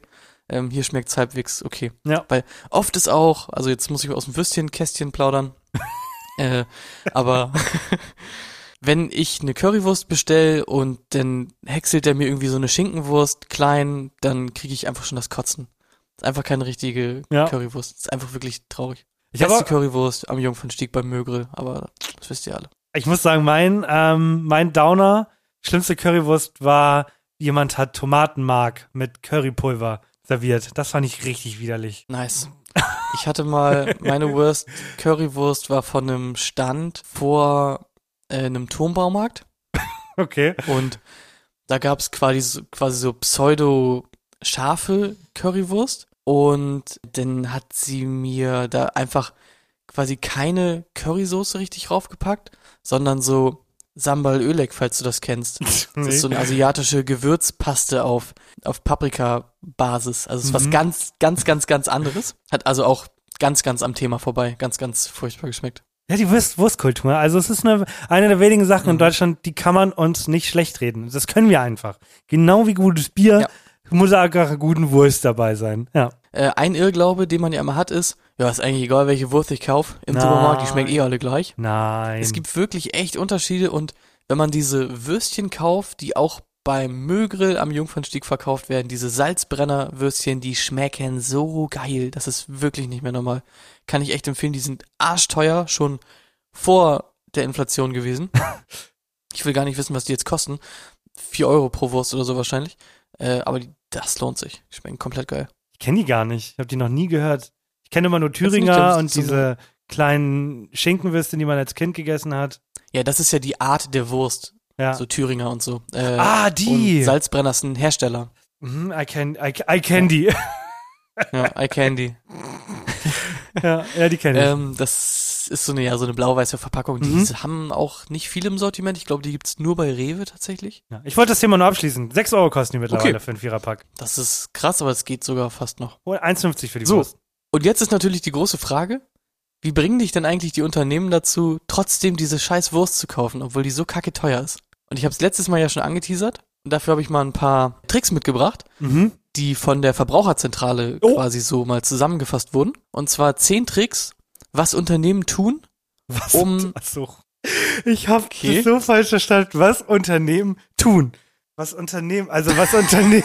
ähm, hier schmeckt's halbwegs okay. Ja. Weil oft ist auch, also jetzt muss ich aus dem Würstchenkästchen plaudern, äh, aber wenn ich eine Currywurst bestell und dann häckselt der mir irgendwie so eine Schinkenwurst klein, dann kriege ich einfach schon das Kotzen. ist einfach keine richtige Ja. Currywurst. ist einfach wirklich traurig. Ich habe Currywurst am Jungfernstieg beim Mögrill, aber das wisst ihr alle. Ich muss sagen, mein, ähm, mein Downer, schlimmste Currywurst war, jemand hat Tomatenmark mit Currypulver serviert. Das fand ich richtig widerlich. Nice. Ich hatte mal, meine Worst Currywurst war von einem Stand vor äh, einem Turmbaumarkt Okay. und da gab's quasi, so- quasi so pseudo scharfe Currywurst Und dann hat sie mir da einfach quasi keine Currysoße richtig raufgepackt, sondern so Sambal Ölek, falls du das kennst. Das Nee. ist so eine asiatische Gewürzpaste auf, auf Paprika-Basis. Also es ist was Mhm. ganz, ganz, ganz, ganz anderes. Hat also auch ganz, ganz am Thema vorbei. Ganz, ganz furchtbar geschmeckt. Ja, die Wurst, Wurstkultur. Also es ist eine, eine der wenigen Sachen in Mhm. Deutschland, die kann man uns nicht schlecht reden. Das können wir einfach. Genau wie gutes Bier Ja. Muss auch eine guten Wurst dabei sein. Ja. Äh, ein Irrglaube, den man ja immer hat, ist, ja, ist eigentlich egal, welche Wurst ich kaufe. Im Nein. Supermarkt, die schmecken eh alle gleich. Nein. Es gibt wirklich echt Unterschiede und wenn man diese Würstchen kauft, die auch beim Müllgrill am Jungfernstieg verkauft werden, diese Salzbrenner-Würstchen, die schmecken so geil. Das ist wirklich nicht mehr normal. Kann ich echt empfehlen. Die sind arschteuer, schon vor der Inflation gewesen. ich will gar nicht wissen, was die jetzt kosten. Vier Euro pro Wurst oder so wahrscheinlich. Äh, aber die, das lohnt sich. Die schmecken komplett geil. ich kenne die gar nicht. Ich habe die noch nie gehört. Ich kenne immer nur Thüringer und diese kleinen Schinkenwürste, die man als Kind gegessen hat. Ja, das ist ja die Art der Wurst. Ja. So Thüringer und so. Äh, ah, die. Und Salzbrenner ist ein Hersteller. Mhm, I can, I, I can die. Ja, iCandy. ja, ja, die kenne ich. ähm, das ist so eine, ja, so eine blau-weiße Verpackung. Die Mhm. haben auch nicht viel im Sortiment. Ich glaube, die gibt's nur bei Rewe tatsächlich. ja. Ich wollte das Thema nur abschließen. 6 Euro kosten die mittlerweile Okay. für einen Viererpack. Das ist krass, aber es geht sogar fast noch. Oh, 1,50 für die So. Wurst. Und jetzt ist natürlich die große Frage, wie bringen dich denn eigentlich die Unternehmen dazu, trotzdem diese scheiß Wurst zu kaufen, obwohl die so kacke teuer ist? Und ich habe es letztes Mal ja schon angeteasert. Und dafür habe ich mal ein paar Tricks mitgebracht, Mhm. die von der Verbraucherzentrale Oh. quasi so mal zusammengefasst wurden. Und zwar zehn Tricks, was Unternehmen tun, Was? Um- Ach so. Ich habe Okay. so falsch verstanden. Was Unternehmen tun. Was Unternehmen, also was Unternehmen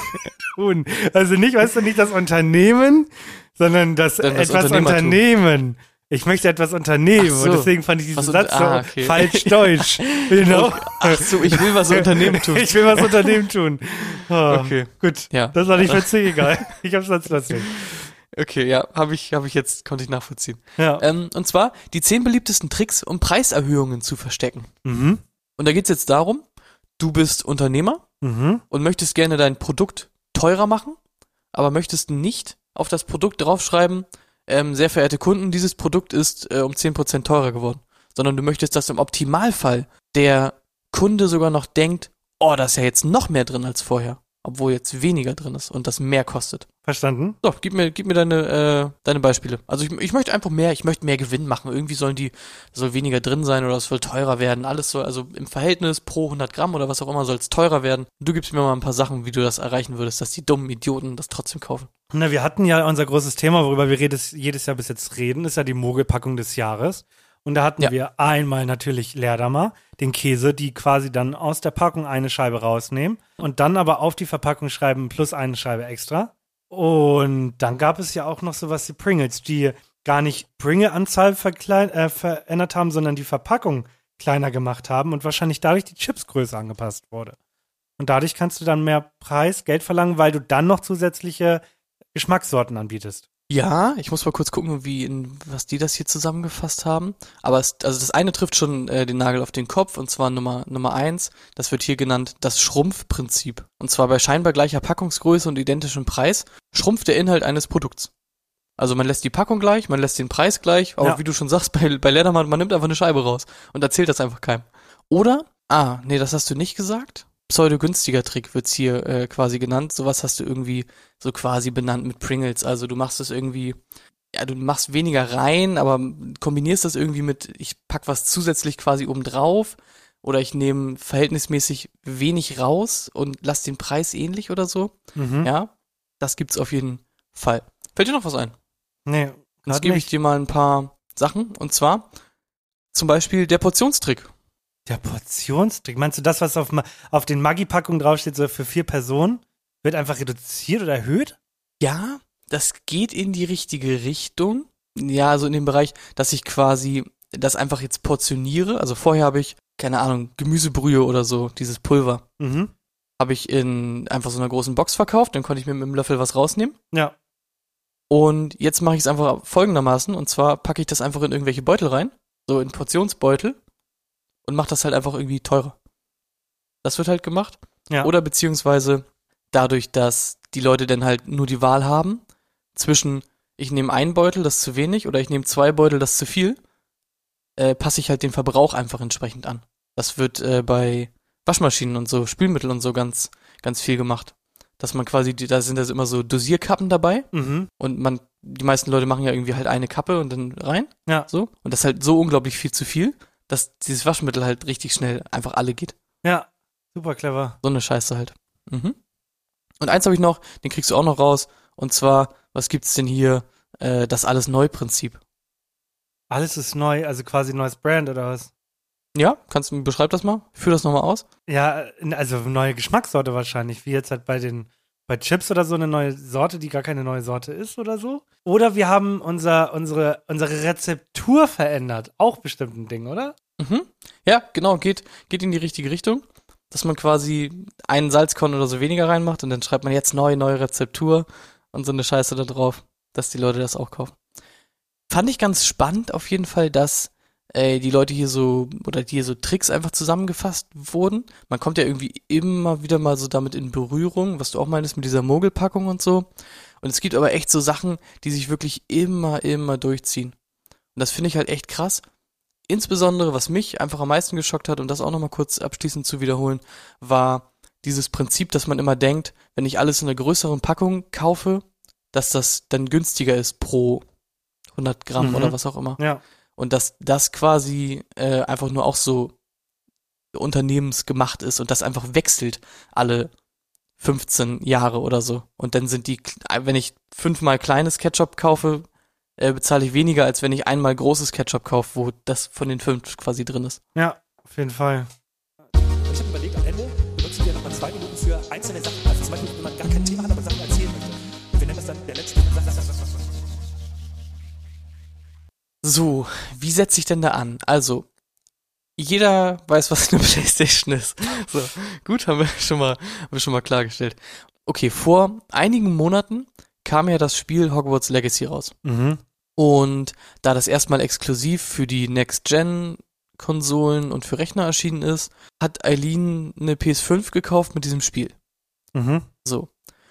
tun. Also nicht, weißt du, nicht das Unternehmen, sondern das, Dann das etwas. Unternehmen. Ich möchte etwas unternehmen so. und deswegen fand ich diesen Was Satz so ah, okay. falsch deutsch. Genau. Ach so, ich will was Unternehmen tun. Ich will was Unternehmen tun. Oh, Okay. Gut. Ja. Das war nicht witzig, egal. Ich hab's sonst lustig. Okay, ja, habe ich, habe ich jetzt, konnte ich nachvollziehen. Ja. Ähm, und zwar die zehn beliebtesten Tricks, um Preiserhöhungen zu verstecken. Mhm. Und da geht's jetzt darum, du bist Unternehmer Mhm. und möchtest gerne dein Produkt teurer machen, aber möchtest nicht auf das Produkt draufschreiben, ähm, sehr verehrte Kunden, dieses Produkt ist äh, um 10% teurer geworden. Sondern du möchtest, dass im Optimalfall der Kunde sogar noch denkt, oh, da ist ja jetzt noch mehr drin als vorher. Obwohl jetzt weniger drin ist und das mehr kostet. Verstanden? So, gib mir, gib mir deine, äh, deine Beispiele. Also ich, ich möchte einfach mehr, ich möchte mehr Gewinn machen. Irgendwie sollen die, soll weniger drin sein oder es soll teurer werden. Alles soll, also im Verhältnis pro 100 Gramm oder was auch immer soll es teurer werden. Du gibst mir mal ein paar Sachen, wie du das erreichen würdest, dass die dummen Idioten das trotzdem kaufen. Na, wir hatten ja unser großes Thema, worüber wir jedes, jedes Jahr bis jetzt reden, ist ja die Mogelpackung des Jahres. Und da hatten Ja. wir einmal natürlich Leerdammer, den Käse, die quasi dann aus der Packung eine Scheibe rausnehmen und dann aber auf die Verpackung schreiben plus eine Scheibe extra. Und dann gab es ja auch noch sowas wie Pringles, die gar nicht Pringle-Anzahl äh, verändert haben, sondern die Verpackung kleiner gemacht haben und wahrscheinlich dadurch die Chipsgröße angepasst wurde. Und dadurch kannst du dann mehr Preis, Geld verlangen, weil du dann noch zusätzliche Geschmackssorten anbietest. Ja, ich muss mal kurz gucken, wie in, was die das hier zusammengefasst haben. Aber es, also das eine trifft schon äh, den Nagel auf den Kopf und zwar Nummer Nummer eins. Das wird hier genannt das Schrumpfprinzip. Und zwar bei scheinbar gleicher Packungsgröße und identischem Preis schrumpft der Inhalt eines Produkts. Also man lässt die Packung gleich, man lässt den Preis gleich, aber Ja. wie du schon sagst, bei, bei Ledermann, man nimmt einfach eine Scheibe raus und erzählt das einfach keinem. Oder, ah, nee, das hast du nicht gesagt. Pseudo-günstiger Trick wird's hier äh, quasi genannt. Sowas hast du irgendwie so quasi benannt mit Pringles. Also du machst es irgendwie, ja, du machst weniger rein, aber kombinierst das irgendwie mit, ich pack was zusätzlich quasi oben drauf oder ich nehme verhältnismäßig wenig raus und lass den Preis ähnlich oder so. Mhm. Ja, das gibt's auf jeden Fall. Fällt dir noch was ein? Nee, Jetzt gebe ich dir mal ein paar Sachen. Und zwar zum Beispiel der Portionstrick. Der Portionstrick. Meinst du das, was auf, auf den Maggi-Packungen draufsteht, so für vier Personen, wird einfach reduziert oder erhöht? Ja, das geht in die richtige Richtung. Ja, also in dem Bereich, dass ich quasi das einfach jetzt portioniere. Also vorher habe ich, keine Ahnung, Gemüsebrühe oder so, dieses Pulver, Mhm. habe ich in einfach so einer großen Box verkauft. Dann konnte ich mir mit dem Löffel was rausnehmen. Ja. Und jetzt mache ich es einfach folgendermaßen. Und zwar packe ich das einfach in irgendwelche Beutel rein, so in Portionsbeutel und mache das halt einfach irgendwie teurer. Das wird halt gemacht. Ja. Oder beziehungsweise dadurch, dass die Leute dann halt nur die Wahl haben zwischen ich nehme einen Beutel, das ist zu wenig, oder ich nehme zwei Beutel, das ist zu viel, äh, passe ich halt den Verbrauch einfach entsprechend an. Das wird äh, bei Waschmaschinen und so, Spülmittel und so ganz, ganz viel gemacht. Dass man quasi, da sind also immer so Dosierkappen dabei Mhm. und man, die meisten Leute machen ja irgendwie halt eine Kappe und dann rein. Ja. So. Und das ist halt so unglaublich viel zu viel, dass dieses Waschmittel halt richtig schnell einfach alle geht. Ja, super clever. So eine Scheiße halt. Mhm. Und eins habe ich noch, den kriegst du auch noch raus. Und zwar, was gibt's denn hier? Äh, das alles Neu-Prinzip. Alles ist neu, also quasi neues Brand oder was? Ja, kannst du, beschreib das mal. Führ das nochmal aus. Ja, also neue Geschmackssorte wahrscheinlich, wie jetzt halt bei den bei Chips oder so eine neue Sorte, die gar keine neue Sorte ist oder so. Oder wir haben unser, unsere, unsere Rezeptur verändert. Auch bestimmt ein Ding, oder? Mhm. Ja, genau, geht, geht in die richtige Richtung. Dass man quasi einen Salzkorn oder so weniger reinmacht und dann schreibt man jetzt neu, neue Rezeptur und so eine Scheiße da drauf, dass die Leute das auch kaufen. Fand ich ganz spannend auf jeden Fall, dass äh, die Leute hier so, oder die hier so Tricks einfach zusammengefasst wurden. Man kommt ja irgendwie immer wieder mal so damit in Berührung, was du auch meinst mit dieser Mogelpackung und so. Und es gibt aber echt so Sachen, die sich wirklich immer, immer durchziehen. Und das finde ich halt echt krass. Insbesondere, was mich einfach am meisten geschockt hat, und das auch nochmal kurz abschließend zu wiederholen, war dieses Prinzip, dass man immer denkt, wenn ich alles in einer größeren Packung kaufe, dass das dann günstiger ist pro 100 Gramm Mhm. oder was auch immer. Ja. Und dass das quasi äh, einfach nur auch so unternehmensgemacht ist und das einfach wechselt alle 15 Jahre oder so. Und dann sind die, wenn ich fünfmal kleines Ketchup kaufe, äh, bezahle ich weniger, als wenn ich einmal großes Ketchup kaufe, wo das von den fünf quasi drin ist. Ja, auf jeden Fall. Und ich habe überlegt, am Ende benutzen wir nochmal zwei Minuten für einzelne Sachen. Also zum Beispiel, wenn man gar kein Thema hat, aber Sachen erzählen möchte. Wir nennen das dann der letzte. So, wie setze ich denn da an? Also, jeder weiß, was eine Playstation ist. So, gut, haben wir schon mal, haben wir schon mal klargestellt. Okay, vor einigen Monaten kam ja das Spiel Hogwarts Legacy raus. Mhm. Und da das erstmal exklusiv für die Next-Gen-Konsolen und für Rechner erschienen ist, hat Eileen eine PS5 gekauft mit diesem Spiel. Mhm. So.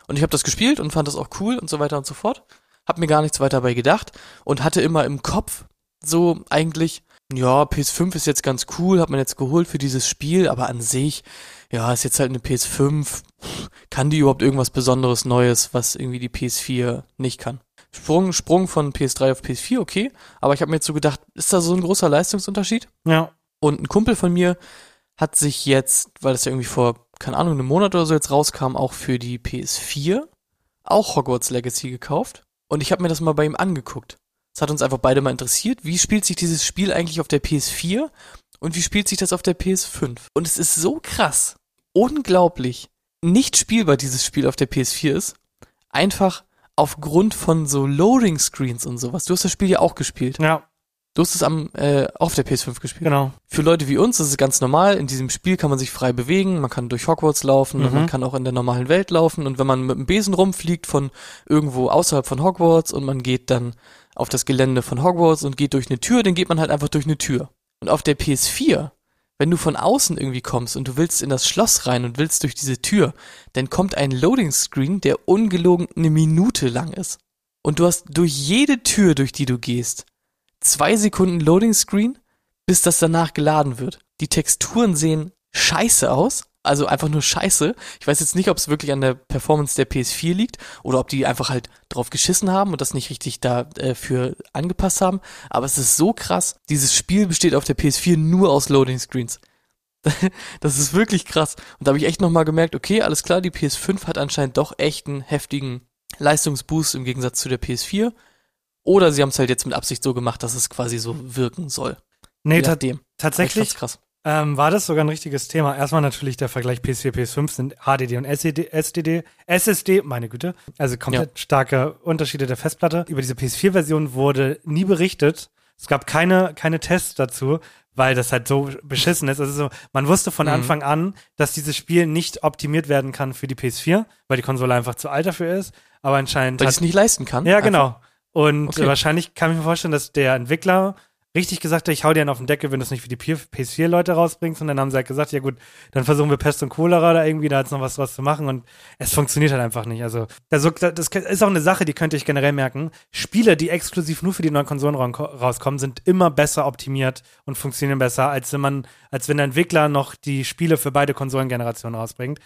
Und ich habe das gespielt und fand das auch cool und so weiter und so fort. Hab mir gar nichts weiter dabei gedacht und hatte immer im Kopf so eigentlich, ja, PS5 ist jetzt ganz cool, hat man jetzt geholt für dieses Spiel, aber an sich, ja, ist jetzt halt eine PS5. Pff, Kann die überhaupt irgendwas Besonderes Neues, was irgendwie die PS4 nicht kann? Sprung, Sprung von PS3 auf PS4, okay, aber ich habe mir jetzt so gedacht, ist da so ein großer Leistungsunterschied? Ja. Und ein Kumpel von mir hat sich jetzt, weil das ja irgendwie vor, keine Ahnung, einem Monat oder so jetzt rauskam, auch für die PS4 auch Hogwarts Legacy gekauft. Und ich habe mir das mal bei ihm angeguckt. Es hat uns einfach beide mal interessiert, wie spielt sich dieses Spiel eigentlich auf der PS4 und wie spielt sich das auf der PS5. Und es ist so krass, unglaublich nicht spielbar dieses Spiel auf der PS4 ist. Einfach aufgrund von so Loading Screens und sowas. Du hast das Spiel ja auch gespielt. Ja, Du hast es am, äh, auf der PS5 gespielt. genau. Für Leute wie uns ist es ganz normal. In diesem Spiel kann man sich frei bewegen. Man kann durch Hogwarts laufen Mhm. man kann auch in der normalen Welt laufen. Und wenn man mit dem Besen rumfliegt von irgendwo außerhalb von Hogwarts und man geht dann auf das Gelände von Hogwarts und geht durch eine Tür, dann geht man halt einfach durch eine Tür. Und auf der PS4, wenn du von außen irgendwie kommst und du willst in das Schloss rein und willst durch diese Tür, dann kommt ein Loading Screen, der ungelogen eine Minute lang ist. Und du hast durch jede Tür, durch die du gehst, zwei Sekunden Loading Screen, bis das danach geladen wird. Die Texturen sehen scheiße aus, also einfach nur scheiße. Ich weiß jetzt nicht, ob es wirklich an der Performance der PS4 liegt oder ob die einfach halt drauf geschissen haben und das nicht richtig dafür angepasst haben, aber es ist so krass. Dieses Spiel besteht auf der PS4 nur aus Loading Screens. Das ist wirklich krass. Und da habe ich echt nochmal gemerkt, okay, alles klar, die PS5 hat anscheinend doch echt einen heftigen Leistungsboost im Gegensatz zu der PS4. Oder sie haben es halt jetzt mit Absicht so gemacht, dass es quasi so wirken soll. Nee, ta nachdem. tatsächlich ähm, war das sogar ein richtiges Thema. Erstmal natürlich der Vergleich PS4, PS5 sind HDD und SSD, SDD, SSD, meine Güte. Also komplett starke Unterschiede der Festplatte. Über diese PS4-Version wurde nie berichtet. Es gab keine, keine Tests dazu, weil das halt so beschissen ist. Also so, man wusste von Mhm. Anfang an, dass dieses Spiel nicht optimiert werden kann für die PS4, weil die Konsole einfach zu alt dafür ist. Aber anscheinend Weil es nicht leisten kann. ja, Einfach. genau. Und Okay. wahrscheinlich kann ich mir vorstellen, dass der Entwickler richtig gesagt, ich hau dir einen auf den Deckel, wenn du es nicht für die PS4-Leute rausbringst. Und dann haben sie halt gesagt, ja gut, dann versuchen wir Pest und Cholera da irgendwie da jetzt noch was draus zu machen. Und es funktioniert halt einfach nicht. Also, also das ist auch eine Sache, die könnte ich generell merken. Spiele, die exklusiv nur für die neuen Konsolen rauskommen, sind immer besser optimiert und funktionieren besser, als wenn man, als wenn der Entwickler noch die Spiele für beide Konsolengenerationen rausbringt.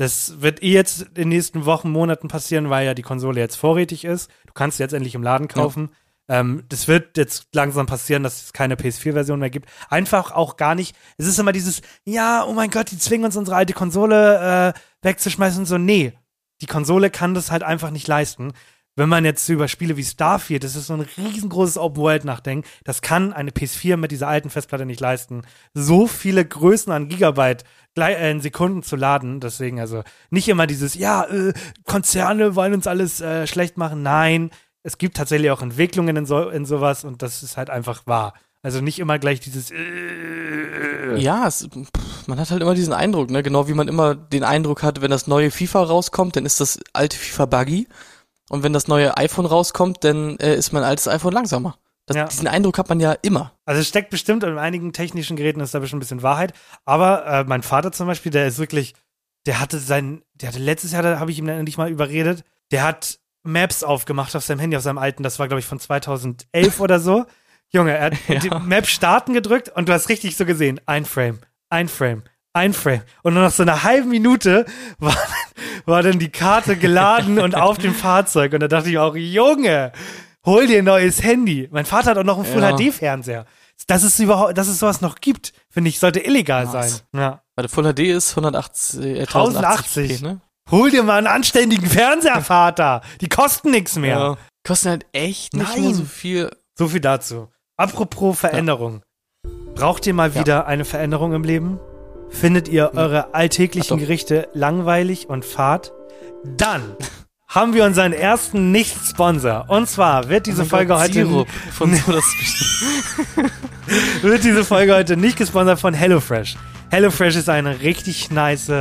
Das wird eh jetzt in den nächsten Wochen, Monaten passieren, weil ja die Konsole jetzt vorrätig ist. Du kannst sie jetzt endlich im Laden kaufen. Ja. Ähm, das wird jetzt langsam passieren, dass es keine PS4-Version mehr gibt. Einfach auch gar nicht. Es ist immer dieses, ja, oh mein Gott, die zwingen uns unsere alte Konsole äh, wegzuschmeißen und so. Nee, die Konsole kann das halt einfach nicht leisten wenn man jetzt über Spiele wie Starfield, das ist so ein riesengroßes Open World nachdenkt, das kann eine PS4 mit dieser alten Festplatte nicht leisten. So viele Größen an Gigabyte äh, in Sekunden zu laden. Deswegen also nicht immer dieses, ja, äh, Konzerne wollen uns alles äh, schlecht machen. Nein, es gibt tatsächlich auch Entwicklungen in, so, in sowas und das ist halt einfach wahr. Also nicht immer gleich dieses. Äh, ja, es, pff, man hat halt immer diesen Eindruck, ne? Genau wie man immer den Eindruck hat, wenn das neue FIFA rauskommt, dann ist das alte FIFA buggy. Und wenn das neue iPhone rauskommt, dann äh, ist mein altes iPhone langsamer. Das, ja. Diesen Eindruck hat man ja immer. Also es steckt bestimmt in einigen technischen Geräten ist da bestimmt ein bisschen Wahrheit. Aber äh, mein Vater zum Beispiel, der ist wirklich, der hatte sein, der hatte letztes Jahr, da habe ich ihm dann endlich mal überredet, der hat Maps aufgemacht auf seinem Handy, auf seinem alten, das war glaube ich von 2011 oder so. Junge, er hat ja. die Map starten gedrückt und du hast richtig so gesehen, ein Frame, ein Frame, ein Frame. Und nach so einer halben Minute war, war dann die Karte geladen und auf dem Fahrzeug. Und da dachte ich auch, Junge, hol dir ein neues Handy. Mein Vater hat auch noch einen Full-HD-Fernseher. Dass es überhaupt, dass es sowas noch gibt, finde ich, sollte illegal Was? sein. Ja. Weil Full HD ist 180, äh, 1080. ne? Hol dir mal einen anständigen Fernseher, Vater. Die kosten nichts mehr. Ja. Kosten halt echt nicht Nein. mehr so viel. So viel dazu. Apropos Veränderung. Ja. Braucht ihr mal wieder eine Veränderung im Leben? Findet ihr eure alltäglichen Gerichte langweilig und fad? Dann haben wir unseren ersten Nicht-Sponsor. Und zwar wird diese oh Folge Gott, heute Sirup von wird diese Folge heute nicht gesponsert von HelloFresh. HelloFresh ist eine richtig nice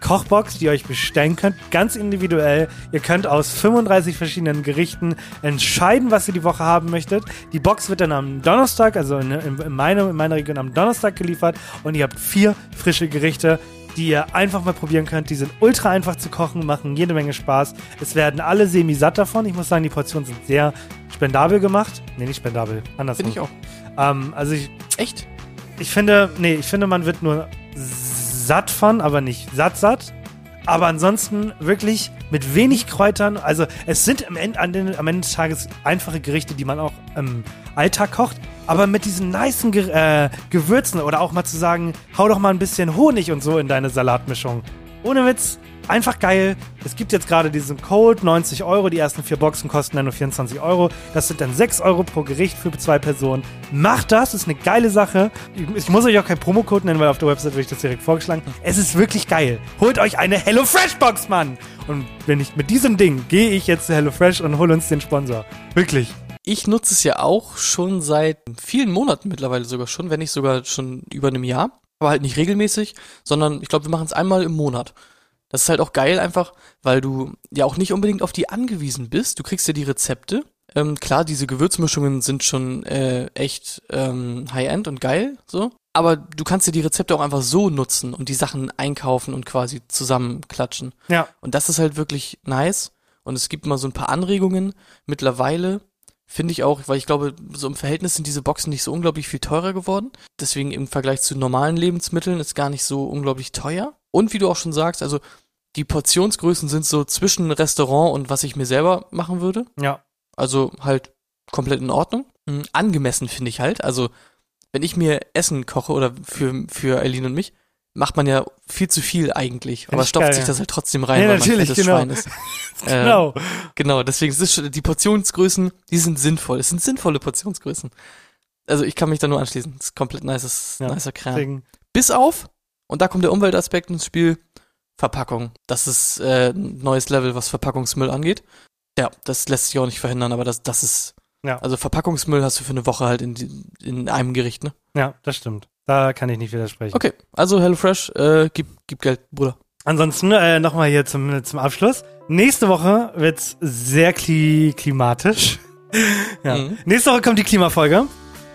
Kochbox, die ihr euch bestellen könnt, ganz individuell. Ihr könnt aus 35 verschiedenen Gerichten entscheiden, was ihr die Woche haben möchtet. Die Box wird dann am Donnerstag, also in, in, meiner, in meiner Region am Donnerstag geliefert und ihr habt vier frische Gerichte die ihr einfach mal probieren könnt. Die sind ultra einfach zu kochen, machen jede Menge Spaß. Es werden alle semi-satt davon. Ich muss sagen, die Portionen sind sehr spendabel gemacht. Nee, nicht spendabel, andersrum. Finde ich auch. Ähm, also ich. Echt? Ich finde, nee, ich finde, man wird nur satt von, aber nicht satt satt. Aber ansonsten wirklich mit wenig Kräutern. Also es sind am Ende, am Ende des Tages einfache Gerichte, die man auch im Alltag kocht. Aber mit diesen nicen Ge äh, Gewürzen oder auch mal zu sagen, hau doch mal ein bisschen Honig und so in deine Salatmischung. Ohne Witz, einfach geil. Es gibt jetzt gerade diesen Code, 90 Euro. Die ersten vier Boxen kosten dann nur 24 Euro. Das sind dann 6 Euro pro Gericht für zwei Personen. Macht das, ist eine geile Sache. Ich muss euch auch keinen Promocode nennen, weil auf der Website wird ich das direkt vorgeschlagen. Es ist wirklich geil. Holt euch eine HelloFresh Box, Mann! Und wenn ich mit diesem Ding gehe ich jetzt zu HelloFresh und hole uns den Sponsor. Wirklich. Ich nutze es ja auch schon seit vielen Monaten mittlerweile sogar schon, wenn nicht sogar schon über einem Jahr. Aber halt nicht regelmäßig, sondern ich glaube, wir machen es einmal im Monat. Das ist halt auch geil einfach, weil du ja auch nicht unbedingt auf die angewiesen bist. Du kriegst ja die Rezepte. Ähm, klar, diese Gewürzmischungen sind schon äh, echt ähm, High-End und geil, so. Aber du kannst dir die Rezepte auch einfach so nutzen und die Sachen einkaufen und quasi zusammenklatschen. Ja. Und das ist halt wirklich nice. Und es gibt mal so ein paar Anregungen. Mittlerweile finde ich auch, weil ich glaube, so im Verhältnis sind diese Boxen nicht so unglaublich viel teurer geworden. Deswegen im Vergleich zu normalen Lebensmitteln ist gar nicht so unglaublich teuer. Und wie du auch schon sagst, also die Portionsgrößen sind so zwischen Restaurant und was ich mir selber machen würde. Ja. Also halt komplett in Ordnung. Mhm. Angemessen finde ich halt. Also wenn ich mir Essen koche oder für, für Eileen und mich, macht man ja viel zu viel eigentlich, aber stopft geil, sich das halt trotzdem rein, ja, weil man fettes genau. Schwein ist. Äh, genau. Genau, deswegen ist es, die Portionsgrößen, die sind sinnvoll. Es sind sinnvolle Portionsgrößen. Also ich kann mich da nur anschließen. Das ist komplett nices, ja, nicer Kram. Deswegen. Bis auf, und da kommt der Umweltaspekt ins Spiel, Verpackung. Das ist äh, ein neues Level, was Verpackungsmüll angeht. Ja, das lässt sich auch nicht verhindern, aber das, das ist. Ja. Also Verpackungsmüll hast du für eine Woche halt in, in einem Gericht, ne? Ja, das stimmt. Da kann ich nicht widersprechen. Okay, also HelloFresh, äh, gib, gib Geld, Bruder. Ansonsten äh, nochmal hier zum, zum Abschluss. Nächste Woche wird's sehr kli klimatisch. ja. Mhm. Nächste Woche kommt die Klimafolge.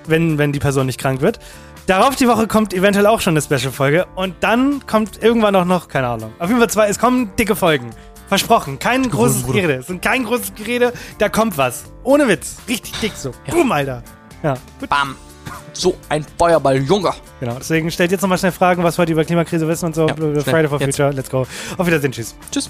wenn, wenn die Person nicht krank wird. Darauf die Woche kommt eventuell auch schon eine Special-Folge. Und dann kommt irgendwann auch noch, keine Ahnung. Auf jeden Fall zwei, es kommen dicke Folgen. Versprochen. Kein großes Gerede. Es sind kein großes Gerede. Da kommt was. Ohne Witz. Richtig dick so. Boom, Alter. Ja, gut. Bam. So ein Feuerball, Junge. Genau. Deswegen stellt jetzt nochmal schnell Fragen, was wollt ihr über Klimakrise wissen und so. Ja. Friday for Jetzt. Future. Let's go. Auf Wiedersehen. Tschüss. Tschüss.